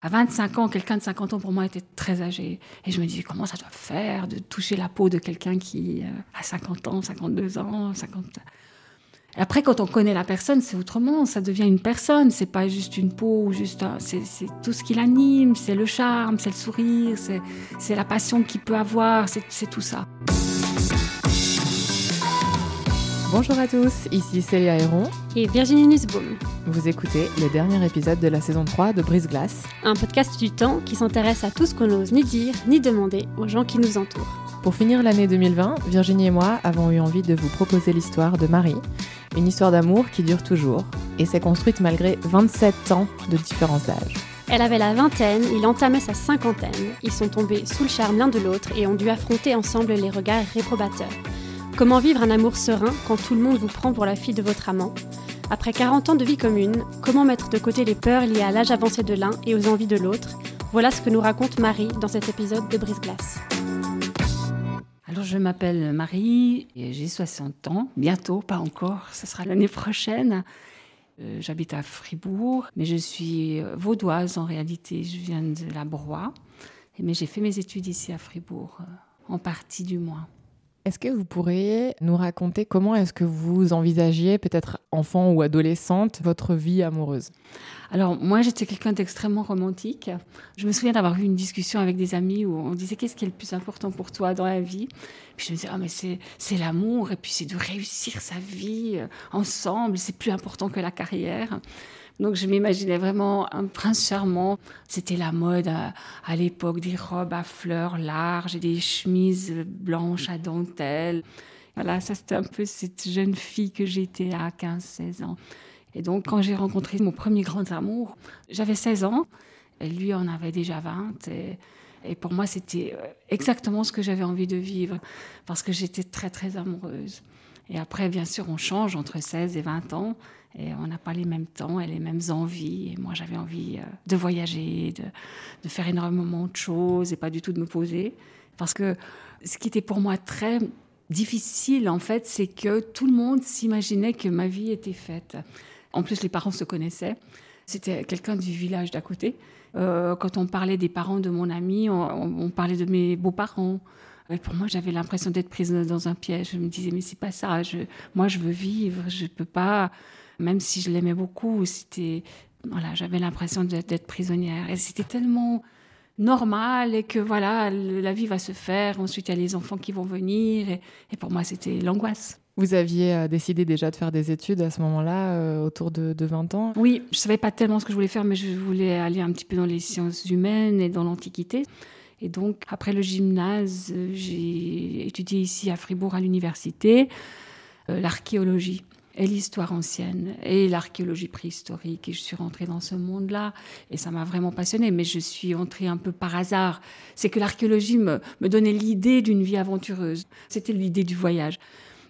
À 25 ans, quelqu'un de 50 ans pour moi était très âgé. Et je me disais, comment ça doit faire de toucher la peau de quelqu'un qui euh, a 50 ans, 52 ans, 50... Et après, quand on connaît la personne, c'est autrement. Ça devient une personne. C'est pas juste une peau ou juste. C'est tout ce qui l'anime. C'est le charme, c'est le sourire, c'est la passion qu'il peut avoir. C'est tout ça. Bonjour à tous, ici Célia Héron et Virginie Nussbaum. Vous écoutez le dernier épisode de la saison 3 de Brise Glace, un podcast du temps qui s'intéresse à tout ce qu'on n'ose ni dire ni demander aux gens qui nous entourent. Pour finir l'année 2020, Virginie et moi avons eu envie de vous proposer l'histoire de Marie, une histoire d'amour qui dure toujours et s'est construite malgré 27 ans de différence d'âge. Elle avait la vingtaine, il entamait sa cinquantaine. Ils sont tombés sous le charme l'un de l'autre et ont dû affronter ensemble les regards réprobateurs. Comment vivre un amour serein quand tout le monde vous prend pour la fille de votre amant Après 40 ans de vie commune, comment mettre de côté les peurs liées à l'âge avancé de l'un et aux envies de l'autre Voilà ce que nous raconte Marie dans cet épisode de Brise Glace. Alors je m'appelle Marie et j'ai 60 ans, bientôt, pas encore, ce sera l'année prochaine. Euh, j'habite à Fribourg, mais je suis euh, vaudoise en réalité, je viens de la Broye, mais j'ai fait mes études ici à Fribourg, euh, en partie du moins. Est-ce que vous pourriez nous raconter comment est-ce que vous envisagiez, peut-être enfant ou adolescente, votre vie amoureuse? Alors moi j'étais quelqu'un d'extrêmement romantique. Je me souviens d'avoir eu une discussion avec des amis où on disait qu'est-ce qui est le plus important pour toi dans la vie? Puis je me disais ah mais c'est l'amour et puis c'est de réussir sa vie euh, ensemble, c'est plus important que la carrière. Donc je m'imaginais vraiment un prince charmant. C'était la mode à, l'époque, des robes à fleurs larges et des chemises blanches à dentelle. Voilà, ça c'était un peu cette jeune fille que j'étais à 15-16 ans. Et donc quand j'ai rencontré mon premier grand amour, j'avais 16 ans et lui en avait déjà 20. Et, et pour moi, c'était euh, exactement ce que j'avais envie de vivre parce que j'étais très très amoureuse. Et après, bien sûr, on change entre 16 et 20 ans. Et on n'a pas les mêmes temps et les mêmes envies. Et moi, j'avais envie euh, de voyager, de, faire énormément de choses et pas du tout de me poser. Parce que ce qui était pour moi très difficile, en fait, c'est que tout le monde s'imaginait que ma vie était faite. En plus, les parents se connaissaient. C'était quelqu'un du village d'à côté. Euh, quand on parlait des parents de mon ami, on parlait de mes beaux-parents. Pour moi, j'avais l'impression d'être prise dans un piège. Je me disais, mais c'est pas ça. Je, moi, je veux vivre. Je peux pas même si je l'aimais beaucoup, c'était voilà, j'avais l'impression d'être prisonnière. Et c'était tellement normal et que voilà, la vie va se faire. Ensuite, il y a les enfants qui vont venir. Et, pour moi, c'était l'angoisse. Vous aviez euh, décidé déjà de faire des études à ce moment-là, euh, autour de, 20 ans? Oui, je ne savais pas tellement ce que je voulais faire, mais je voulais aller un petit peu dans les sciences humaines et dans l'Antiquité. Et donc, après le gymnase, j'ai étudié ici à Fribourg à l'université euh, l'archéologie et l'histoire ancienne et l'archéologie préhistorique. Et je suis rentrée dans ce monde-là et ça m'a vraiment passionnée. Mais je suis entrée un peu par hasard. C'est que l'archéologie me, me donnait l'idée d'une vie aventureuse. C'était l'idée du voyage.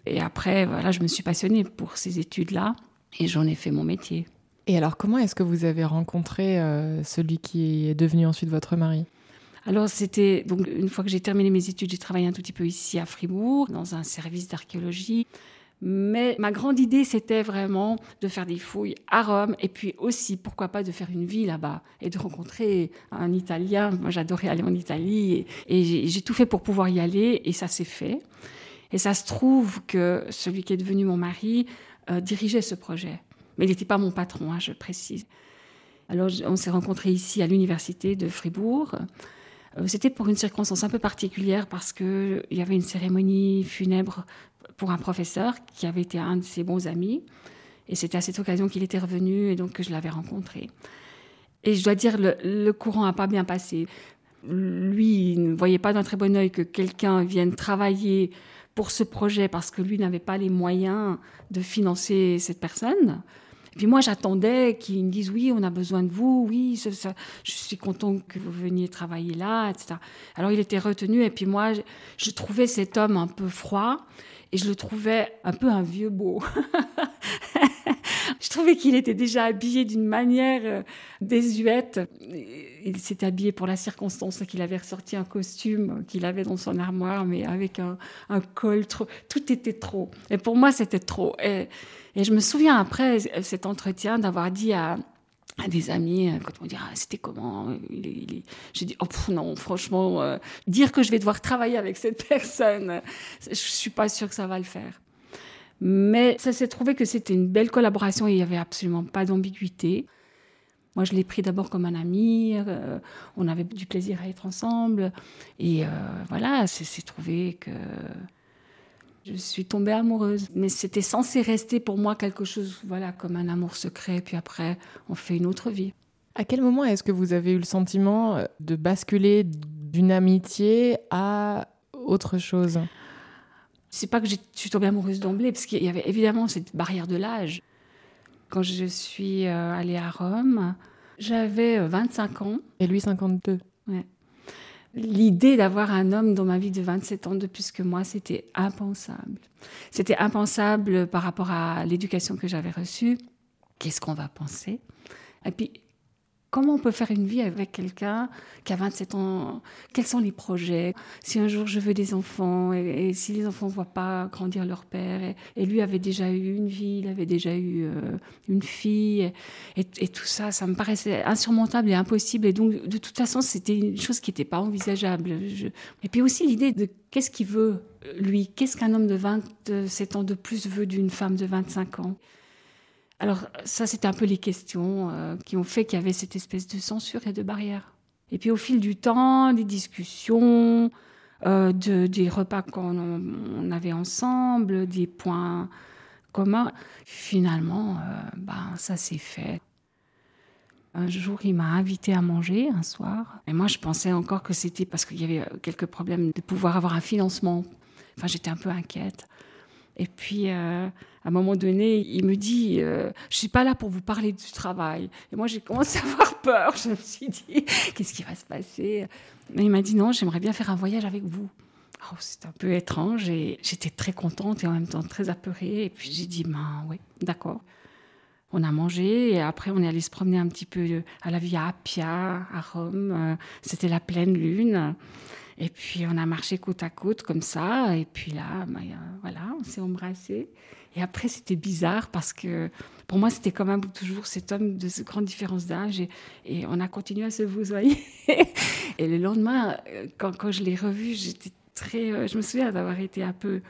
Et après, voilà, je me suis passionnée pour ces études-là et j'en ai fait mon métier. Et alors, comment est-ce que vous avez rencontré euh, celui qui est devenu ensuite votre mari? Alors c'était donc une fois que j'ai terminé mes études, j'ai travaillé un tout petit peu ici à Fribourg dans un service d'archéologie. Mais ma grande idée, c'était vraiment de faire des fouilles à Rome et puis aussi, pourquoi pas, de faire une vie là-bas et de rencontrer un Italien. Moi, j'adorais aller en Italie et, j'ai tout fait pour pouvoir y aller et ça s'est fait. Et ça se trouve que celui qui est devenu mon mari euh, dirigeait ce projet. Mais il n'était pas mon patron, hein, je précise. Alors, on s'est rencontrés ici à l'université de Fribourg. Euh, c'était pour une circonstance un peu particulière parce qu'il y avait une cérémonie funèbre pour un professeur qui avait été un de ses bons amis. Et c'était à cette occasion qu'il était revenu et donc que je l'avais rencontré. Et je dois dire, le, le courant n'a pas bien passé. Lui, il ne voyait pas d'un très bon oeil que quelqu'un vienne travailler pour ce projet parce que lui n'avait pas les moyens de financer cette personne. Puis moi, j'attendais qu'ils me disent oui, on a besoin de vous, oui, je suis content que vous veniez travailler là, etc. Alors il était retenu et puis moi, je, je trouvais cet homme un peu froid et je le trouvais un peu un vieux beau. je trouvais qu'il était déjà habillé d'une manière euh, désuète. Il s'était habillé pour la circonstance qu'il avait ressorti un costume qu'il avait dans son armoire, mais avec un, un col trop. Tout était trop. Et pour moi, c'était trop. Et, je me souviens après cet entretien d'avoir dit à, des amis, euh, quand on dit ah, c'était comment. J'ai dit oh non, franchement, euh, dire que je vais devoir travailler avec cette personne, je suis pas sûre que ça va le faire. Mais ça s'est trouvé que c'était une belle collaboration et il y avait absolument pas d'ambiguïté. Moi, je l'ai pris d'abord comme un ami. Euh, on avait du plaisir à être ensemble. Et euh, voilà, c'est trouvé que je suis tombée amoureuse. Mais c'était censé rester pour moi quelque chose, voilà, comme un amour secret. Puis après, on fait une autre vie. À quel moment est-ce que vous avez eu le sentiment de basculer d'une amitié à autre chose? C'est pas que je suis tombée amoureuse d'emblée, parce qu'il y avait évidemment cette barrière de l'âge. Quand je suis euh, allée à Rome, j'avais 25 ans. Et lui, 52. Ouais. L'idée d'avoir un homme dans ma vie de 27 ans de plus que moi, c'était impensable. C'était impensable par rapport à l'éducation que j'avais reçue. Qu'est-ce qu'on va penser? Et puis, comment on peut faire une vie avec quelqu'un qui a 27 ans? Quels sont les projets? Si un jour je veux des enfants et, si les enfants ne voient pas grandir leur père, et, lui avait déjà eu une vie, il avait déjà eu euh, une fille, et, tout ça, ça me paraissait insurmontable et impossible. Et donc, de toute façon, c'était une chose qui n'était pas envisageable. Et puis aussi l'idée de qu'est-ce qu'il veut, lui? Qu'est-ce qu'un homme de 27 ans de plus veut d'une femme de 25 ans? Alors ça, c'était un peu les questions euh, qui ont fait qu'il y avait cette espèce de censure et de barrière. Et puis au fil du temps, des discussions, euh, de, des repas qu'on on avait ensemble, des points communs, finalement, euh, ben, ça s'est fait. Un jour, il m'a invité à manger un soir. Et moi, je pensais encore que c'était parce qu'il y avait quelques problèmes de pouvoir avoir un financement. Enfin, j'étais un peu inquiète. Et puis, euh, à un moment donné, il me dit euh, Je suis pas là pour vous parler du travail. Et moi, j'ai commencé à avoir peur. Je me suis dit Qu'est-ce qui va se passer? Il m'a dit Non, j'aimerais bien faire un voyage avec vous. Oh, c'est un peu étrange et j'étais très contente et en même temps très apeurée. Et puis j'ai dit Ben oui, d'accord. On a mangé et après on est allé se promener un petit peu à la Via Appia à Rome. C'était la pleine lune. Et puis on a marché côte à côte comme ça. Et puis là, bah, voilà, on s'est embrassé. Et après, c'était bizarre parce que pour moi, c'était quand même toujours cet homme de grande différence d'âge. Et, on a continué à se vouvoyer. et le lendemain, quand, quand je l'ai revu, j'étais très. Je me souviens d'avoir été un peu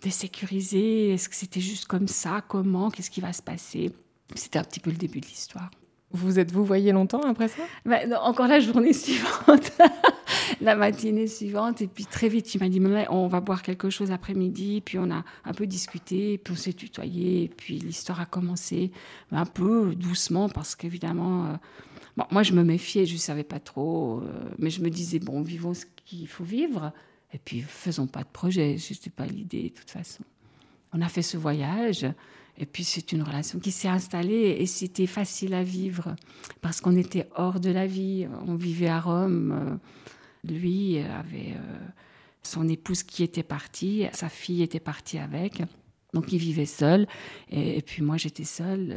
désécurisée. Est-ce que c'était juste comme ça? Comment? Qu'est-ce qui va se passer? C'était un petit peu le début de l'histoire. Vous êtes vous voyez longtemps après ça? Non, Encore la journée suivante, la matinée suivante. Et puis très vite, il m'a dit on va boire quelque chose après-midi. Puis on a un peu discuté, puis on s'est tutoyé. Puis l'histoire a commencé un peu doucement parce qu'évidemment, euh, moi je me méfiais, je ne savais pas trop. Euh, mais je me disais bon, vivons ce qu'il faut vivre. Et puis faisons pas de projet. Ce n'était pas l'idée de toute façon. On a fait ce voyage. Et puis c'est une relation qui s'est installée et c'était facile à vivre parce qu'on était hors de la vie. On vivait à Rome. Lui avait son épouse qui était partie, sa fille était partie avec. Donc il vivait seul et, puis moi j'étais seule.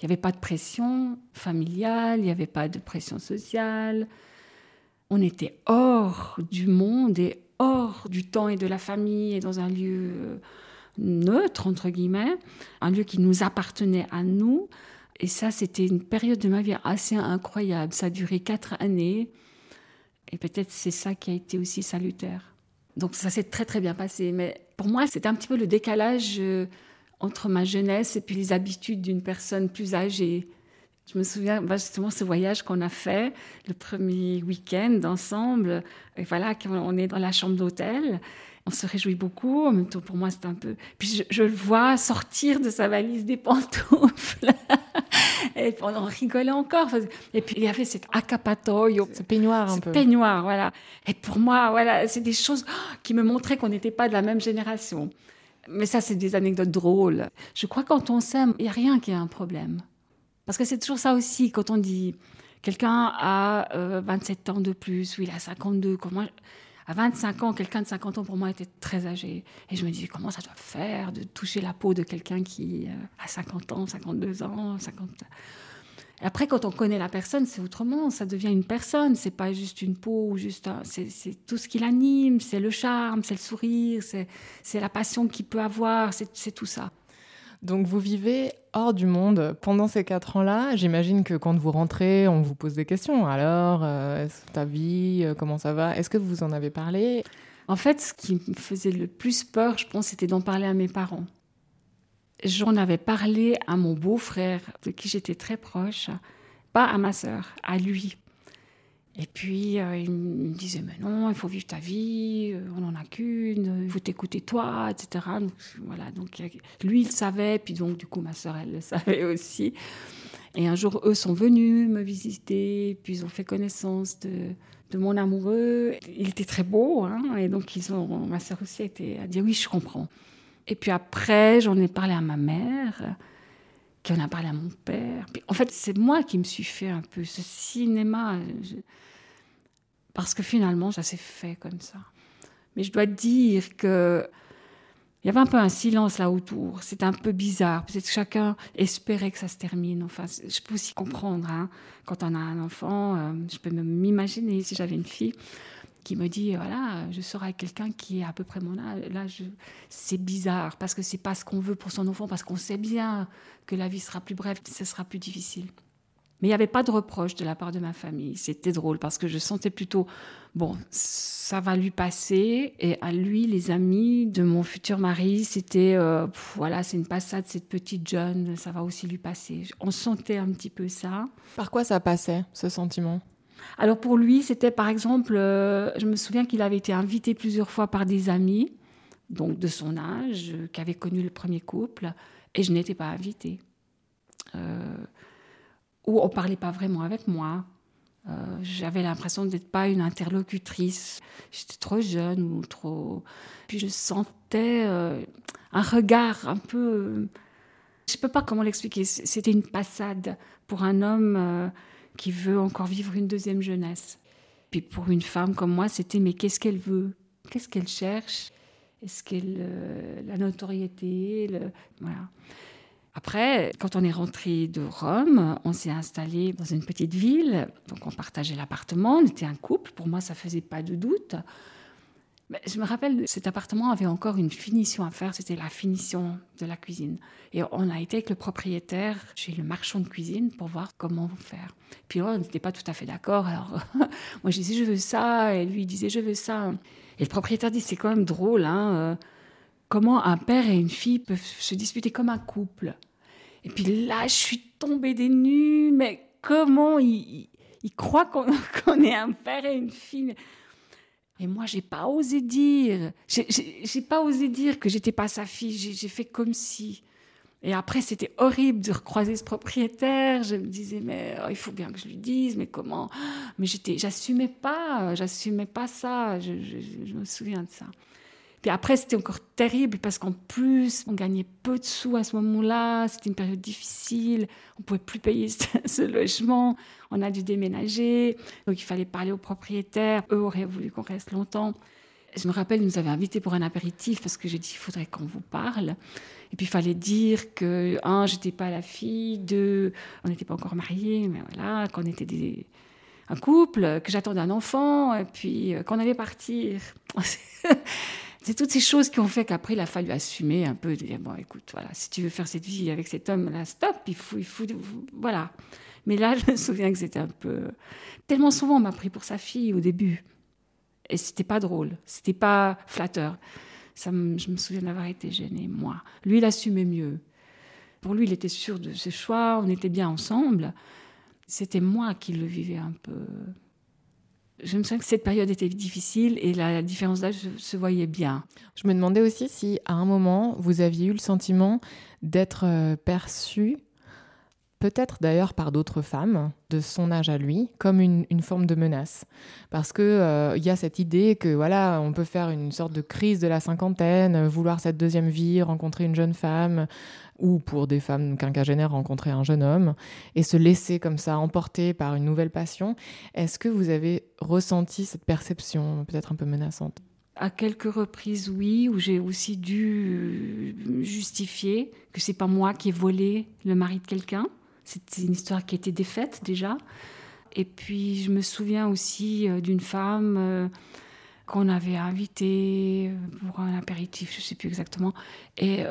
Il n'y avait pas de pression familiale, il n'y avait pas de pression sociale. On était hors du monde et hors du temps et de la famille et dans un lieu neutre, entre guillemets, un lieu qui nous appartenait à nous. Et ça, c'était une période de ma vie assez incroyable. Ça a duré quatre années. Et peut-être c'est ça qui a été aussi salutaire. Donc ça s'est très très bien passé. Mais pour moi, c'était un petit peu le décalage euh, entre ma jeunesse et puis les habitudes d'une personne plus âgée. Je me souviens bah, justement ce voyage qu'on a fait, le premier week-end ensemble. Et voilà, on est dans la chambre d'hôtel on se réjouit beaucoup. En même temps, pour moi, c'est un peu. Puis je, je, le vois sortir de sa valise des pantoufles Et on rigolait encore. Et puis il y avait cet accapatoio. Ce peignoir un ce peu. peignoir, voilà. Et pour moi, voilà, c'est des choses qui me montraient qu'on n'était pas de la même génération. Mais ça, c'est des anecdotes drôles. Je crois que quand on s'aime, il n'y a rien qui est un problème. Parce que c'est toujours ça aussi, quand on dit quelqu'un a euh, 27 ans de plus, ou il a 52, comment... À 25 ans, quelqu'un de 50 ans pour moi était très âgé. Et je me disais, comment ça doit faire de toucher la peau de quelqu'un qui euh, a 50 ans, 52 ans, 50... Et après, quand on connaît la personne, c'est autrement. Ça devient une personne. C'est pas juste une peau ou juste. un- C'est tout ce qui l'anime. C'est le charme, c'est le sourire, c'est la passion qu'il peut avoir. C'est tout ça. Donc vous vivez hors du monde pendant ces quatre ans-là. J'imagine que quand vous rentrez, on vous pose des questions. Alors, euh, ta vie, euh, comment ça va? Est-ce que vous en avez parlé? En fait, ce qui me faisait le plus peur, je pense, c'était d'en parler à mes parents. J'en avais parlé à mon beau-frère, de qui j'étais très proche, pas à ma sœur, à lui. Et puis, euh, il me disait, mais non, il faut vivre ta vie, euh, on n'en a qu'une, il faut t'écouter toi, etc. Donc, voilà, donc euh, lui, il savait, puis donc, du coup, ma sœur, elle le savait aussi. Et un jour, eux sont venus me visiter, puis ils ont fait connaissance de, de mon amoureux. Il était très beau, hein, et donc ils ont, ma sœur aussi a dit oui, je comprends. Et puis après, j'en ai parlé à ma mère, qui en a parlé à mon père. En fait, c'est moi qui me suis fait un peu ce cinéma, parce que finalement, ça s'est fait comme ça. Mais je dois dire que il y avait un peu un silence là autour. C'était un peu bizarre. Peut-être que chacun espérait que ça se termine. Enfin, je peux aussi comprendre. hein. Quand on a un enfant, euh, je peux m'imaginer si j'avais une fille qui me dit voilà, je sors avec quelqu'un qui est à peu près mon âge. Là, c'est bizarre parce que c'est pas ce qu'on veut pour son enfant, parce qu'on sait bien que la vie sera plus brève, que ce sera plus difficile. Mais il n'y avait pas de reproche de la part de ma famille. C'était drôle parce que je sentais plutôt, bon, ça va lui passer. Et à lui, les amis de mon futur mari, c'était, euh, voilà, c'est une passade, cette petite jeune, ça va aussi lui passer. On sentait un petit peu ça. Par quoi ça passait, ce sentiment? Alors pour lui, c'était par exemple, euh, je me souviens qu'il avait été invité plusieurs fois par des amis, donc de son âge, euh, qui avaient connu le premier couple, et je n'étais pas invitée. Euh, ou on parlait pas vraiment avec moi. J'avais l'impression d'être pas une interlocutrice. J'étais trop jeune ou trop. Puis je sentais un regard un peu. Je peux pas comment l'expliquer. C'était une passade pour un homme qui veut encore vivre une deuxième jeunesse. Puis pour une femme comme moi, c'était mais qu'est-ce qu'elle veut? Qu'est-ce qu'elle cherche? Est-ce qu'elle euh, la notoriété? Le- Voilà. Après, quand on est rentré de Rome, on s'est installé dans une petite ville, donc on partageait l'appartement, on était un couple, pour moi ça faisait pas de doute. Je me rappelle, cet appartement avait encore une finition à faire, c'était la finition de la cuisine. Et on a été avec le propriétaire chez le marchand de cuisine pour voir comment faire. Puis on n'était pas tout à fait d'accord. Alors, moi, je disais, je veux ça, et lui, il disait, je veux ça. Et le propriétaire dit, c'est quand même drôle, hein, euh, comment un père et une fille peuvent se disputer comme un couple. Et puis là, je suis tombée des nues, mais comment il, il, croit qu'on est un père et une fille? Et moi, j'ai pas osé dire. J'ai- pas osé dire que j'étais pas sa fille. J'ai fait comme si. Et après, c'était horrible de recroiser ce propriétaire. Je me disais, mais oh, il faut bien que je lui dise, mais comment? Mais j'étais, j'assumais pas, j'assumais pas ça. Je me souviens de ça. Puis après, c'était encore terrible parce qu'en plus, on gagnait peu de sous à ce moment-là. C'était une période difficile. On pouvait plus payer ce, logement. On a dû déménager. Donc, il fallait parler au propriétaire. Eux auraient voulu qu'on reste longtemps. Je me rappelle, ils nous avaient invités pour un apéritif parce que j'ai dit, il faudrait qu'on vous parle. Et puis, il fallait dire que, un, j'étais pas la fille, deux, on n'était pas encore mariés, mais voilà, qu'on était un couple, que j'attendais un enfant, et puis euh, qu'on allait partir. C'est toutes ces choses qui ont fait qu'après, il a fallu assumer un peu, dire, bon, écoute, voilà, si tu veux faire cette vie avec cet homme-là, stop, il faut, il voilà. Mais là, je me souviens que c'était un peu... Tellement souvent, on m'a pris pour sa fille au début. Et c'était pas drôle, c'était pas flatteur. Ça je me souviens d'avoir été gênée, moi. Lui, il assumait mieux. Pour lui, il était sûr de ses choix, on était bien ensemble. C'était moi qui le vivais un peu. Je me souviens que cette période était difficile et la différence d'âge se- voyait bien. Je me demandais aussi si à un moment vous aviez eu le sentiment d'être euh, perçu peut-être d'ailleurs par d'autres femmes de son âge à lui, comme une, forme de menace. Parce qu'il euh, y a cette idée que voilà, on peut faire une sorte de crise de la cinquantaine, vouloir cette deuxième vie, rencontrer une jeune femme, ou pour des femmes quinquagénaires, rencontrer un jeune homme, et se laisser comme ça emporter par une nouvelle passion. Est-ce que vous avez ressenti cette perception peut-être un peu menaçante? À quelques reprises, oui, où j'ai aussi dû justifier que c'est pas moi qui ai volé le mari de quelqu'un. C'était une histoire qui était défaite déjà. Et puis je me souviens aussi euh, d'une femme euh, qu'on avait invitée euh, pour un apéritif, je ne sais plus exactement. Et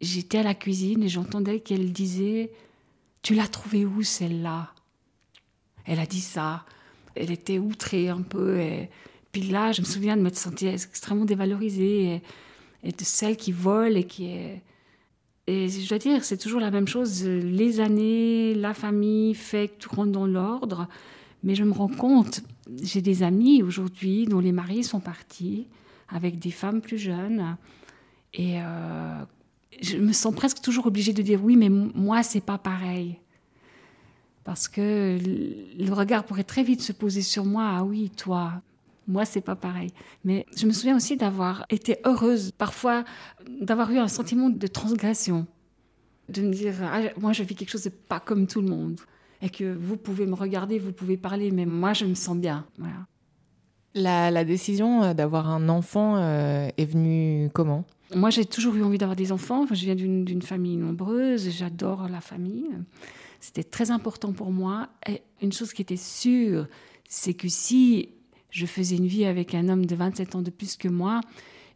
j'étais à la cuisine et j'entendais qu'elle disait Tu l'as trouvée où celle-là? Elle a dit ça. Elle était outrée un peu. Et puis là, je me souviens de me sentir extrêmement dévalorisée et, et de celle qui vole et qui est et je dois dire, c'est toujours la même chose. Les années, la famille fait que tout rentre dans l'ordre. Mais je me rends compte, j'ai des amis aujourd'hui dont les maris sont partis avec des femmes plus jeunes. Et euh, je me sens presque toujours obligée de dire oui, mais moi, c'est pas pareil. Parce que le regard pourrait très vite se poser sur moi. Ah oui, toi, moi, c'est pas pareil. Mais je me souviens aussi d'avoir été heureuse, parfois d'avoir eu un sentiment de transgression, de me dire, ah, moi, je vis quelque chose de pas comme tout le monde, et que vous pouvez me regarder, vous pouvez parler, mais moi, je me sens bien. Voilà. La, décision euh, d'avoir un enfant euh, est venue comment? Moi, j'ai toujours eu envie d'avoir des enfants. je viens d'une famille nombreuse, j'adore la famille. C'était très important pour moi. Et une chose qui était sûre, c'est que si je faisais une vie avec un homme de 27 ans de plus que moi,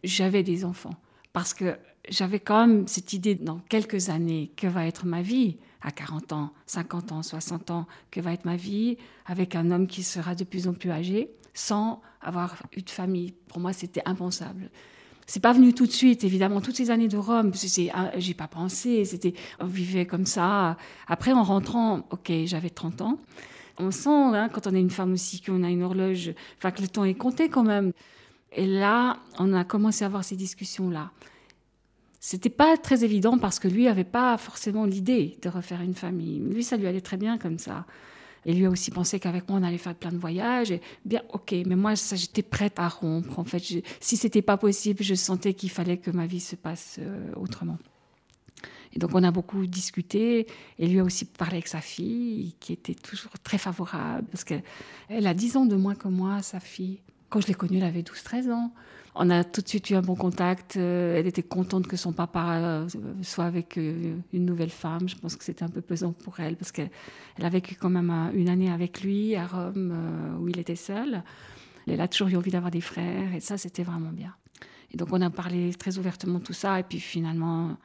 j'avais des enfants. Parce que j'avais quand même cette idée dans quelques années, que va être ma vie à 40 ans, 50 ans, 60 ans, que va être ma vie avec un homme qui sera de plus en plus âgé, sans avoir eu de famille. Pour moi, c'était impensable. C'est pas venu tout de suite, évidemment. Toutes ces années de Rome, j'ai pas pensé. C'était, on vivait comme ça. Après, en rentrant, ok, j'avais 30 ans. On sent, hein, quand on est une femme aussi, qu'on a une horloge, enfin que le temps est compté quand même. Et là, on a commencé à avoir ces discussions-là. C'était pas très évident parce que lui n'avait pas forcément l'idée de refaire une famille. Lui, ça lui allait très bien comme ça. Et lui a aussi pensé qu'avec moi, on allait faire plein de voyages. Et bien, ok, mais moi, j'étais prête à rompre. En fait, je, si c'était pas possible, je sentais qu'il fallait que ma vie se passe euh, autrement. Et donc on a beaucoup discuté et lui a aussi parlé avec sa fille qui était toujours très favorable parce qu'elle a 10 ans de moins que moi, sa fille. Quand je l'ai connue, elle avait 12-13 ans. On a tout de suite eu un bon contact. Euh, elle était contente que son papa euh, soit avec euh, une nouvelle femme. Je pense que c'était un peu pesant pour elle parce qu'elle a vécu quand même une année avec lui à Rome où il était seul. Elle a toujours eu envie d'avoir des frères et ça, c'était vraiment bien. Et donc on a parlé très ouvertement de tout ça et puis finalement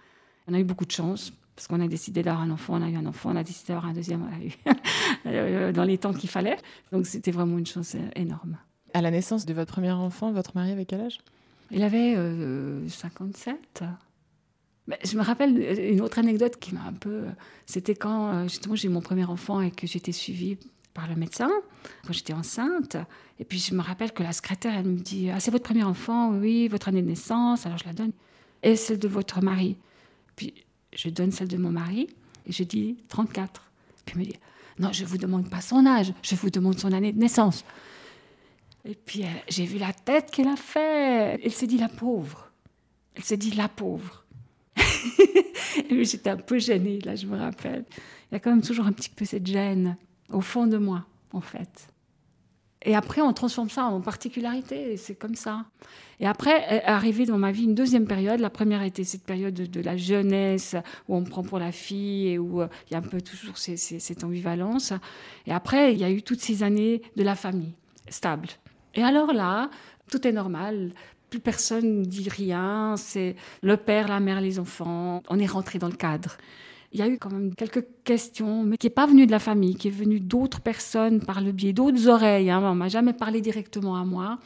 on a eu beaucoup de chance parce qu'on a décidé d'avoir un enfant, on a eu un enfant, on a décidé d'avoir un deuxième, on l'a eu euh, dans les temps qu'il fallait. Donc c'était vraiment une chance énorme. À la naissance de votre premier enfant, votre mari avait quel âge? Il avait 57. Euh, Mais je me rappelle une autre anecdote qui m'a un peu. C'était quand euh, justement j'ai eu mon premier enfant et que j'étais suivie par le médecin quand j'étais enceinte. Et puis je me rappelle que la secrétaire, elle me dit Ah, c'est votre premier enfant Oui, votre année de naissance. Alors je la donne. Et celle de votre mari. Je donne celle de mon mari et je dis 34. Puis il me dit Non, je ne vous demande pas son âge, je vous demande son année de naissance. Et puis j'ai vu la tête qu'elle a fait. Elle s'est dit la pauvre. Elle s'est dit la pauvre. j'étais un peu gênée, là, je me rappelle. Il y a quand même toujours un petit peu cette gêne au fond de moi, en fait. Et après, on transforme ça en particularité, c'est comme ça. Et après, est arrivée dans ma vie une deuxième période. La première était cette période de, la jeunesse, où on me prend pour la fille et où euh, il y a un peu toujours cette ambivalence. Et après, il y a eu toutes ces années de la famille, stable. Et alors là, tout est normal. Plus personne ne dit rien. C'est le père, la mère, les enfants. On est rentré dans le cadre il y a eu quand même quelques questions, mais qui n'est pas venue de la famille, qui est venue d'autres personnes par le biais d'autres oreilles. Hein. On m'a jamais parlé directement à moi,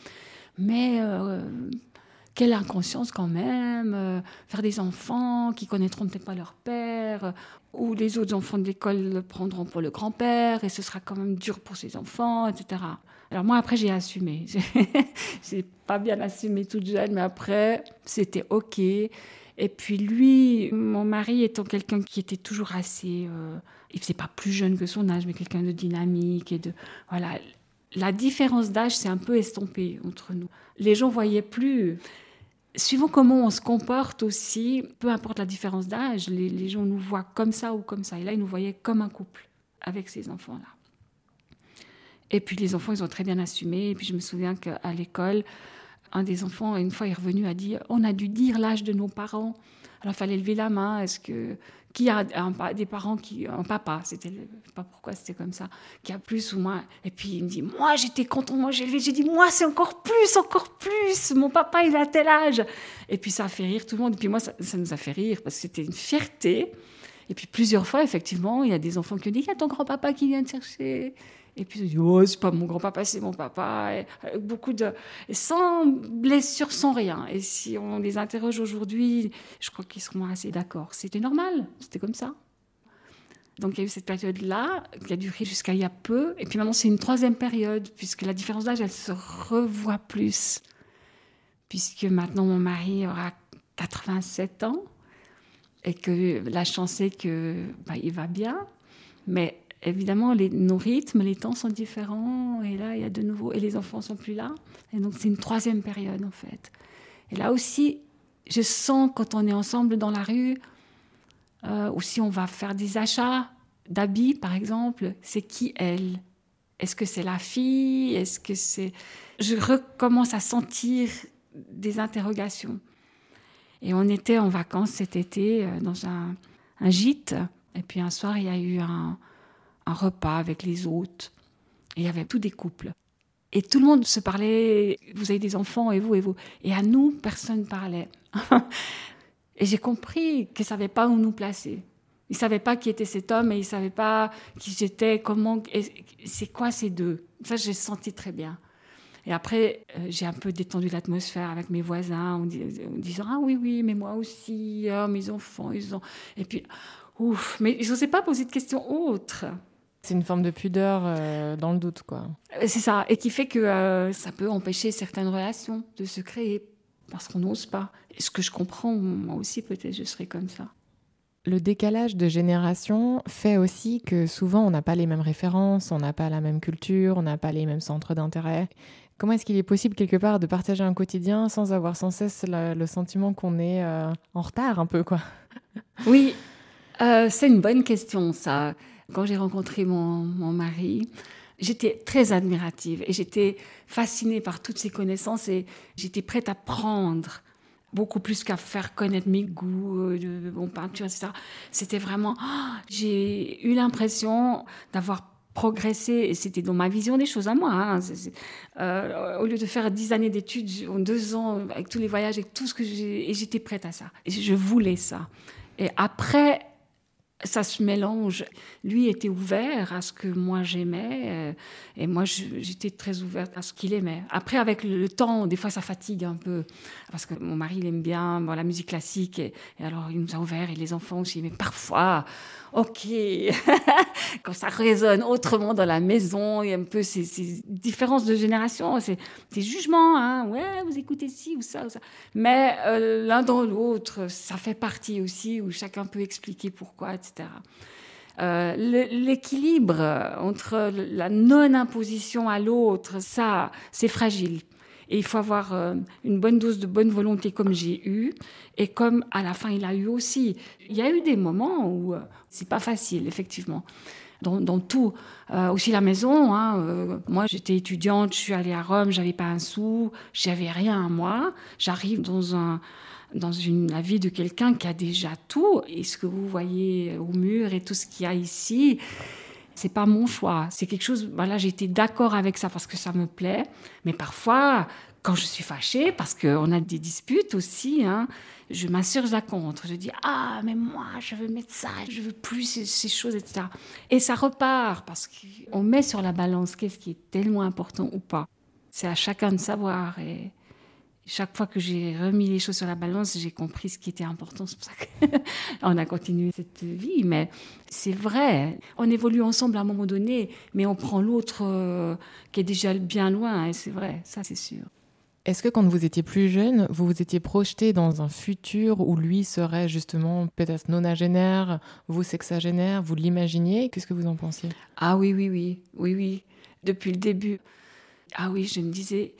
mais euh, quelle inconscience quand même, euh, faire des enfants qui connaîtront peut-être pas leur père, ou les autres enfants de l'école le prendront pour le grand-père, et ce sera quand même dur pour ces enfants, etc. Alors moi, après, j'ai assumé. j'ai pas bien assumé toute jeune, mais après, c'était OK. Et puis lui, mon mari étant quelqu'un qui était toujours assez... Euh, il faisait pas plus jeune que son âge, mais quelqu'un de dynamique et de... Voilà. La différence d'âge s'est un peu estompée entre nous. Les gens voyaient plus... Suivant comment on se comporte aussi, peu importe la différence d'âge, les, les gens nous voient comme ça ou comme ça. Et là, ils nous voyaient comme un couple avec ces enfants-là. Et puis les enfants, ils ont très bien assumé. Et puis je me souviens qu'à l'école, un des enfants, une fois, est revenu, a dit On a dû dire l'âge de nos parents. Alors il fallait lever la main. Est-ce que. Qui a des parents qui. Un papa, c'était. pas pourquoi c'était comme ça. Qui a plus ou moins. Et puis il me dit Moi, j'étais content, moi, j'ai J'ai dit Moi, c'est encore plus, encore plus. Mon papa, il a tel âge. Et puis ça a fait rire tout le monde. Et puis moi, ça, ça nous a fait rire parce que c'était une fierté. Et puis plusieurs fois, effectivement, il y a des enfants qui ont dit Il y a ton grand-papa qui vient te chercher. Et puis, disent, oh, c'est pas mon grand-papa, c'est mon papa. Et, beaucoup de. sans blessure, sans rien. Et si on les interroge aujourd'hui, je crois qu'ils seront assez d'accord. C'était normal, c'était comme ça. Donc il y a eu cette période-là qui a duré jusqu'à il y a peu. Et puis maintenant, c'est une troisième période, puisque la différence d'âge, elle se revoit plus. Puisque maintenant, mon mari aura 87 ans et que la chance est que bah, il va bien. Mais évidemment, les, nos rythmes, les temps sont différents. Et là, il y a de nouveau. Et les enfants sont plus là. Et donc, c'est une troisième période, en fait. Et là aussi, je sens quand on est ensemble dans la rue, euh, ou si on va faire des achats d'habits, par exemple, c'est qui elle? Est-ce que c'est la fille? Est-ce que c'est. Je recommence à sentir des interrogations. Et on était en vacances cet été euh, dans un, un gîte. Et puis un soir, il y a eu un, un repas avec les hôtes. Et il y avait tous des couples. Et tout le monde se parlait, vous avez des enfants, et vous, et vous. Et à nous, personne ne parlait. et j'ai compris qu'ils ne savaient pas où nous placer. Ils ne savaient pas qui était cet homme et ils ne savaient pas qui j'étais, comment, c'est quoi ces deux. Ça, j'ai senti très bien. Et après, euh, j'ai un peu détendu l'atmosphère avec mes voisins en, disant Ah oui, oui, mais moi aussi, oh, mes enfants, ils ont. Et puis, ouf, mais je n'osais pas poser de questions autres. C'est une forme de pudeur euh, dans le doute, quoi. Euh, c'est ça, et qui fait que euh, ça peut empêcher certaines relations de se créer parce qu'on n'ose pas. Et ce que je comprends, moi aussi peut-être je serais comme ça. Le décalage de génération fait aussi que souvent on n'a pas les mêmes références, on n'a pas la même culture, on n'a pas les mêmes centres d'intérêt. Comment est-ce qu'il est possible quelque part de partager un quotidien sans avoir sans cesse le sentiment qu'on est en retard un peu, quoi? Oui, c'est une bonne question ça. Quand j'ai rencontré mon, mon mari, j'étais très admirative et j'étais fascinée par toutes ses connaissances et j'étais prête à prendre beaucoup plus qu'à faire connaître mes goûts, euh, mon peinture, etc. C'était vraiment, oh, j'ai eu l'impression d'avoir progressé, et c'était dans ma vision des choses à moi. Hein. Euh, au lieu de faire dix années d'études, en deux ans, avec tous les voyages, et tout ce que j'ai, et j'étais prête à ça. Et je voulais ça. Et après, ça se mélange. Lui était ouvert à ce que moi j'aimais euh, et moi j'étais très ouverte à ce qu'il aimait. Après, avec le temps, des fois ça fatigue un peu parce que mon mari il aime bien la musique classique et, alors il nous a ouvert et les enfants aussi. Mais parfois, ok, quand ça résonne autrement dans la maison, il y a un peu ces, différences de génération, ces, jugements, hein, ouais, vous écoutez ci ou ça ou ça. Mais euh, l'un dans l'autre, ça fait partie aussi où chacun peut expliquer pourquoi, euh, l'équilibre entre la non-imposition à l'autre, ça, c'est fragile. Et il faut avoir euh, une bonne dose de bonne volonté comme j'ai eu, et comme à la fin il a eu aussi. Il y a eu des moments où euh, c'est pas facile, effectivement. Dans, tout, aussi la maison. Hein, moi, j'étais étudiante, je suis allée à Rome, j'avais pas un sou, j'avais rien à moi. J'arrive dans un, dans une, la vie de quelqu'un qui a déjà tout. Et ce que vous voyez au mur et tout ce qu'il y a ici, c'est pas mon choix. C'est quelque chose. Voilà, j'ai d'accord avec ça parce que ça me plaît. Mais parfois, quand je suis fâchée, parce qu'on a des disputes aussi, hein, je m'insurge la contre. Je dis ah mais moi je veux mettre ça, je veux plus ces, choses, etc. Et ça repart parce qu'on met sur la balance qu'est-ce qui est tellement important ou pas. C'est à chacun de savoir Chaque fois que j'ai remis les choses sur la balance, j'ai compris ce qui était important. C'est pour ça qu'on a continué cette vie. Mais c'est vrai, on évolue ensemble à un moment donné, mais on prend l'autre euh, qui est déjà bien loin. Et c'est vrai, ça c'est sûr. Est-ce que quand vous étiez plus jeune, vous vous étiez projeté dans un futur où lui serait justement peut-être nonagénaire, vous sexagénaire, vous l'imaginiez? Qu'est-ce que vous en pensiez? Ah oui, oui, oui, oui, oui. Depuis le début. Ah oui, je me disais,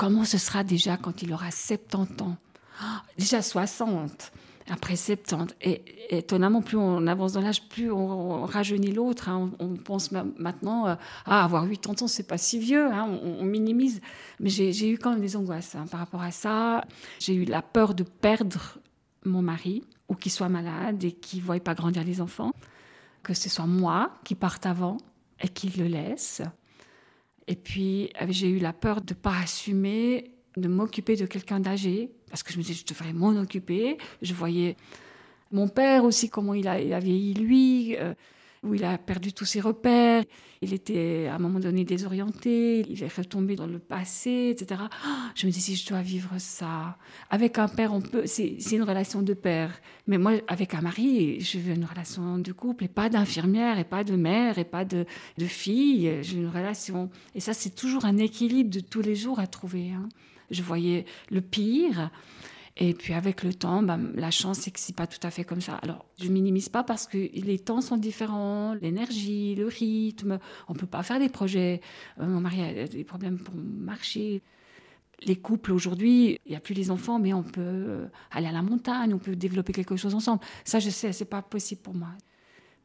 comment ce sera déjà quand il aura 70 ans? Ah, Déjà 60 après 70. Et, étonnamment, plus on avance dans l'âge, plus on, rajeunit l'autre. Hein. On, pense maintenant, euh, ah, avoir 80 ans, c'est pas si vieux, hein. on, minimise. Mais j'ai eu quand même des angoisses hein, par rapport à ça. J'ai eu la peur de perdre mon mari, ou qu'il soit malade et qu'il ne voie pas grandir les enfants. Que ce soit moi qui parte avant et qui le laisse. Et puis, j'ai eu la peur de ne pas assumer de m'occuper de quelqu'un d'âgé, parce que je me disais, je devrais m'en occuper. Je voyais mon père aussi, comment il a, vieilli lui, euh, où il a perdu tous ses repères. Il était à un moment donné désorienté, il est retombé dans le passé, etc. Ah, je me disais, si je dois vivre ça, avec un père, on peut. C'est une relation de père. Mais moi, avec un mari, je veux une relation de couple, et pas d'infirmière, et pas de mère, et pas de, de fille. J'ai une relation. Et ça, c'est toujours un équilibre de tous les jours à trouver. Hein je voyais le pire. Et puis avec le temps, bah, la chance, c'est que c'est pas tout à fait comme ça. Alors, je minimise pas parce que les temps sont différents, l'énergie, le rythme. On peut pas faire des projets. Euh, mon mari a des problèmes pour marcher. Les couples aujourd'hui, il n'y a plus les enfants, mais on peut aller à la montagne, on peut développer quelque chose ensemble. Ça, je sais, c'est pas possible pour moi.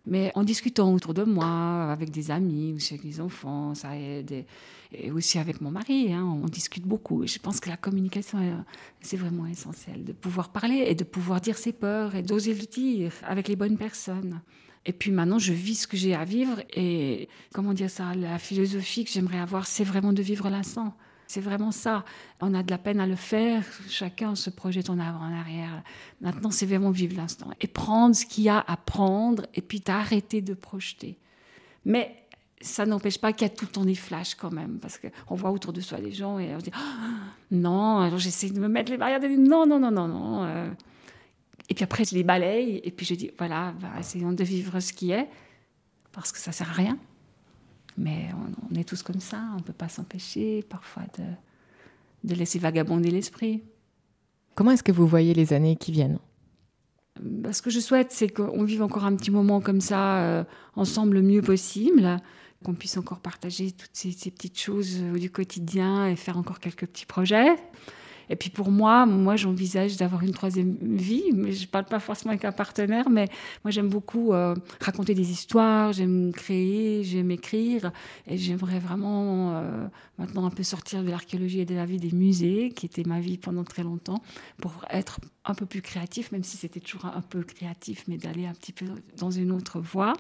Mais en discutant autour de moi, avec des amis, ou avec les enfants, ça aide. Et, aussi avec mon mari, hein, on discute beaucoup. Et je pense que la communication, c'est vraiment essentiel. De pouvoir parler et de pouvoir dire ses peurs et d'oser le dire avec les bonnes personnes. Et puis maintenant, je vis ce que j'ai à vivre. Et comment dire ça La philosophie que j'aimerais avoir, c'est vraiment de vivre l'instant. C'est vraiment ça. On a de la peine à le faire. Chacun se projette en avant, en arrière. Maintenant, c'est vraiment vivre l'instant. Et prendre ce qu'il y a à prendre et puis t'arrêter de projeter. Mais ça n'empêche pas qu'il y a tout le temps des flashs quand même. Parce qu'on voit autour de soi des gens et on se dit oh, non. Alors j'essaie de me mettre les barrières. De non, non, non, non, non. Euh. Et puis après, je les balaye. Et puis je dis voilà, essayons de vivre ce qui est. Parce que ça sert à rien. Mais on, est tous comme ça, on ne peut pas s'empêcher parfois de, de laisser vagabonder l'esprit. Comment est-ce que vous voyez les années qui viennent? Bah, Ce que je souhaite, c'est qu'on vive encore un petit moment comme ça, euh, ensemble le mieux possible, qu'on puisse encore partager toutes ces, ces petites choses euh, du quotidien et faire encore quelques petits projets. Et puis pour moi, moi j'envisage d'avoir une troisième vie, mais je ne parle pas forcément avec un partenaire, mais moi j'aime beaucoup euh, raconter des histoires, j'aime créer, j'aime écrire, et j'aimerais vraiment euh, maintenant un peu sortir de l'archéologie et de la vie des musées, qui était ma vie pendant très longtemps, pour être un peu plus créatif, même si c'était toujours un peu créatif, mais d'aller un petit peu dans une autre voie.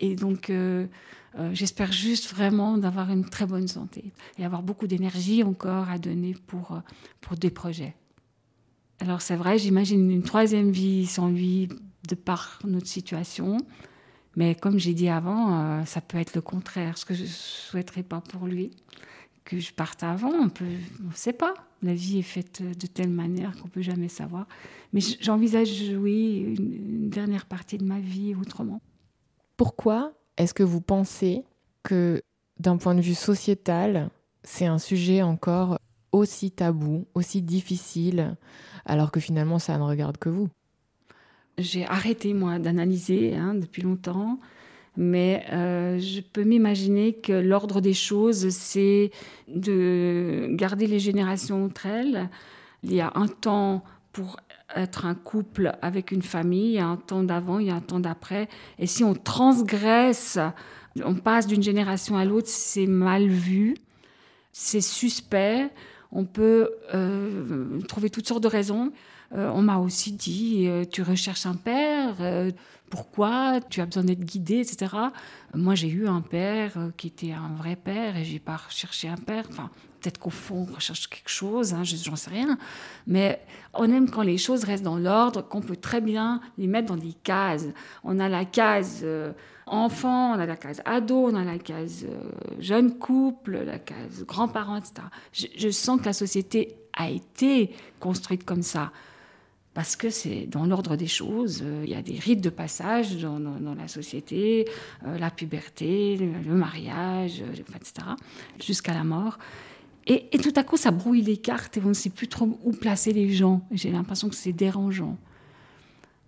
Et donc, euh, euh, j'espère juste vraiment d'avoir une très bonne santé et avoir beaucoup d'énergie encore à donner pour, euh, pour des projets. Alors, c'est vrai, j'imagine une troisième vie sans lui de par notre situation. Mais comme j'ai dit avant, ça peut être le contraire, ce que je ne souhaiterais pas pour lui. Que je parte avant, on ne sait pas. La vie est faite de telle manière qu'on ne peut jamais savoir. Mais j'envisage, oui, une dernière partie de ma vie autrement. Pourquoi est-ce que vous pensez que d'un point de vue sociétal, c'est un sujet encore aussi tabou, aussi difficile, alors que finalement ça ne regarde que vous? J'ai arrêté moi d'analyser hein, depuis longtemps, mais euh, je peux m'imaginer que l'ordre des choses, c'est de garder les générations entre elles. Il y a un temps pour être un couple avec une famille, il y a un temps d'avant, il y a un temps d'après. Et si on transgresse, on passe d'une génération à l'autre, c'est mal vu, c'est suspect, on peut euh, trouver toutes sortes de raisons. Euh, on m'a aussi dit, euh, tu recherches un père, Pourquoi? Tu as besoin d'être guidé, etc. Moi, j'ai eu un père qui était un vrai père et j'ai pas recherché un père. Enfin, peut-être qu'au fond, on recherche quelque chose, hein, j'en sais rien. Mais on aime quand les choses restent dans l'ordre, qu'on peut très bien les mettre dans des cases. On a la case euh, enfant, on a la case ado, on a la case euh, jeune couple, la case grands-parents, etc. Je, sens que la société a été construite comme ça parce que c'est dans l'ordre des choses. Euh, il y a des rites de passage dans, la société, la puberté, le, mariage, euh, etc., jusqu'à la mort. Et, tout à coup, ça brouille les cartes et on ne sait plus trop où placer les gens. J'ai l'impression que c'est dérangeant.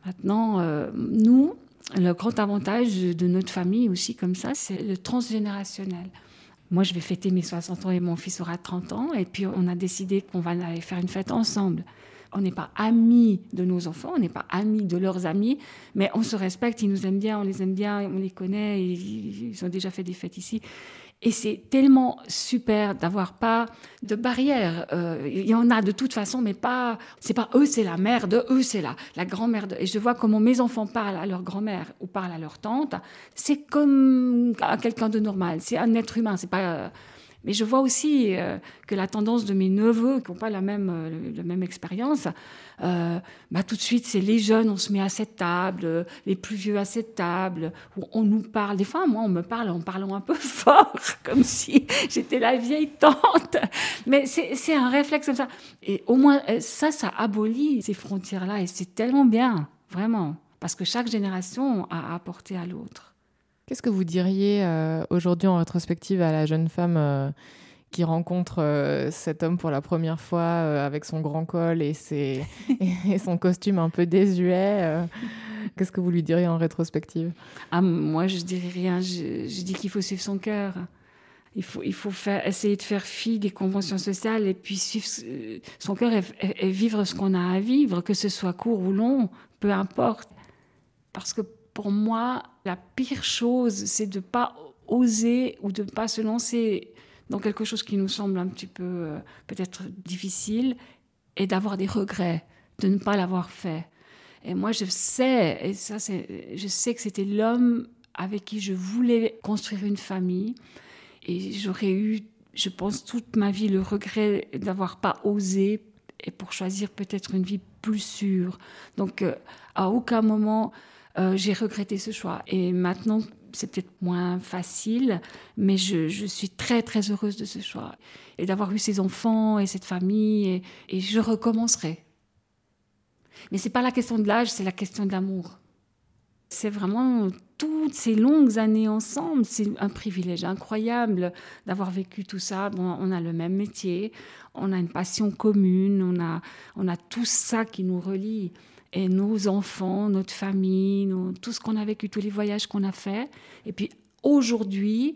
Maintenant, nous, le grand avantage de notre famille aussi, comme ça, c'est le transgénérationnel. Moi, je vais fêter mes 60 ans et mon fils aura 30 ans. Et puis, on a décidé qu'on va aller faire une fête ensemble. On n'est pas amis de nos enfants, on n'est pas amis de leurs amis, mais on se respecte, ils nous aiment bien, on les aime bien, on les connaît, ils, ont déjà fait des fêtes ici. Et c'est tellement super d'avoir pas de barrière. Euh, il y en a de toute façon, mais pas. C'est pas eux, c'est la mère de eux, c'est la, la grand-mère de. Et je vois comment mes enfants parlent à leur grand-mère ou parlent à leur tante. C'est comme à quelqu'un de normal. C'est un être humain. C'est pas. Mais je vois aussi euh, que la tendance de mes neveux, qui n'ont pas la même, euh, même expérience, euh, bah, tout de suite, c'est les jeunes, on se met à cette table, les plus vieux à cette table, où on nous parle. Des fois, moi, on me parle en parlant un peu fort, comme si j'étais la vieille tante. Mais c'est un réflexe comme ça. Et au moins, ça, ça abolit ces frontières-là, et c'est tellement bien, vraiment, parce que chaque génération a apporté à l'autre. Qu'est-ce que vous diriez euh, aujourd'hui en rétrospective à la jeune femme euh, qui rencontre euh, cet homme pour la première fois avec son grand col et, ses, et son costume un peu désuet Qu'est-ce que vous lui diriez en rétrospective? Ah, Moi, je dirais rien. Je, dis qu'il faut suivre son cœur. Il faut, il faut faire, essayer de faire fi des conventions sociales et puis suivre son cœur et vivre ce qu'on a à vivre, que ce soit court ou long, peu importe. Parce que pour moi, la pire chose, c'est de ne pas oser ou de ne pas se lancer dans quelque chose qui nous semble un petit peu euh, peut-être difficile et d'avoir des regrets de ne pas l'avoir fait. Et moi, je sais, et ça, je sais que c'était l'homme avec qui je voulais construire une famille. Et j'aurais eu, je pense, toute ma vie le regret d'avoir pas osé et pour choisir peut-être une vie plus sûre. Donc, euh, à aucun moment, euh, j'ai regretté ce choix. Et maintenant, c'est peut-être moins facile, mais je, suis très, très heureuse de ce choix. Et d'avoir eu ces enfants et cette famille, et, je recommencerai. Mais c'est pas la question de l'âge, c'est la question de l'amour. C'est vraiment toutes ces longues années ensemble, c'est un privilège incroyable d'avoir vécu tout ça. Bon, on a le même métier, on a une passion commune, on a, on a tout ça qui nous relie et nos enfants, notre famille, tout ce qu'on a vécu, tous les voyages qu'on a fait. Et puis aujourd'hui,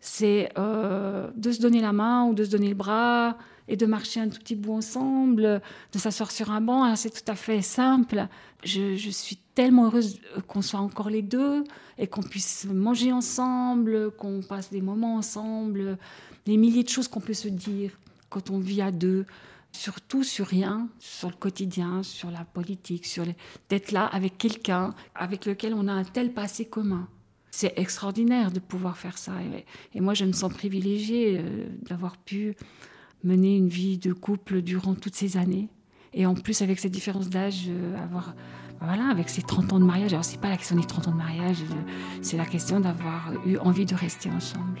c'est euh, de se donner la main ou de se donner le bras et de marcher un tout petit bout ensemble, de s'asseoir sur un banc. C'est tout à fait simple. Je, je suis tellement heureuse qu'on soit encore les deux et qu'on puisse manger ensemble, qu'on passe des moments ensemble, les milliers de choses qu'on peut se dire quand on vit à deux surtout sur rien, sur le quotidien, sur la politique, sur d'être là avec quelqu'un avec lequel on a un tel passé commun. C'est extraordinaire de pouvoir faire ça. Et, moi, je me sens privilégiée euh, d'avoir pu mener une vie de couple durant toutes ces années. Et en plus, avec cette différence d'âge, euh, avoir, voilà, avec ces 30 ans de mariage. Alors, c'est pas la question des 30 ans de mariage, euh, c'est la question d'avoir eu envie de rester ensemble.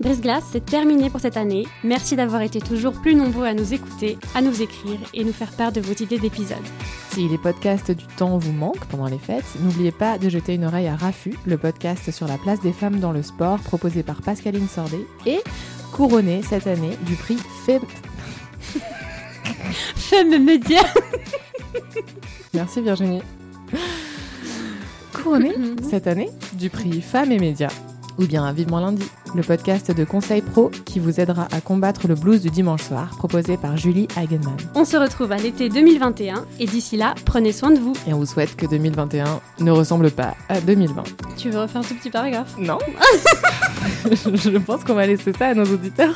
Brise Glace, c'est terminé pour cette année. Merci d'avoir été toujours plus nombreux à nous écouter, à nous écrire et nous faire part de vos idées d'épisodes. Si les podcasts du temps vous manquent pendant les fêtes, n'oubliez pas de jeter une oreille à Rafu, le podcast sur la place des femmes dans le sport proposé par Pascaline Sordet et couronné cette année du prix Femme... Femme Média. Merci Virginie. Couronné cette année du prix Femmes et Médias. Ou bien vivement lundi. le podcast de Conseil Pro qui vous aidera à combattre le blues du dimanche soir, proposé par Julie Eigenman. On se retrouve à l'été 2021 et d'ici là, prenez soin de vous. Et on vous souhaite que 2021 ne ressemble pas à 2020. Tu veux refaire un tout petit paragraphe? Non Je pense qu'on va laisser ça à nos auditeurs.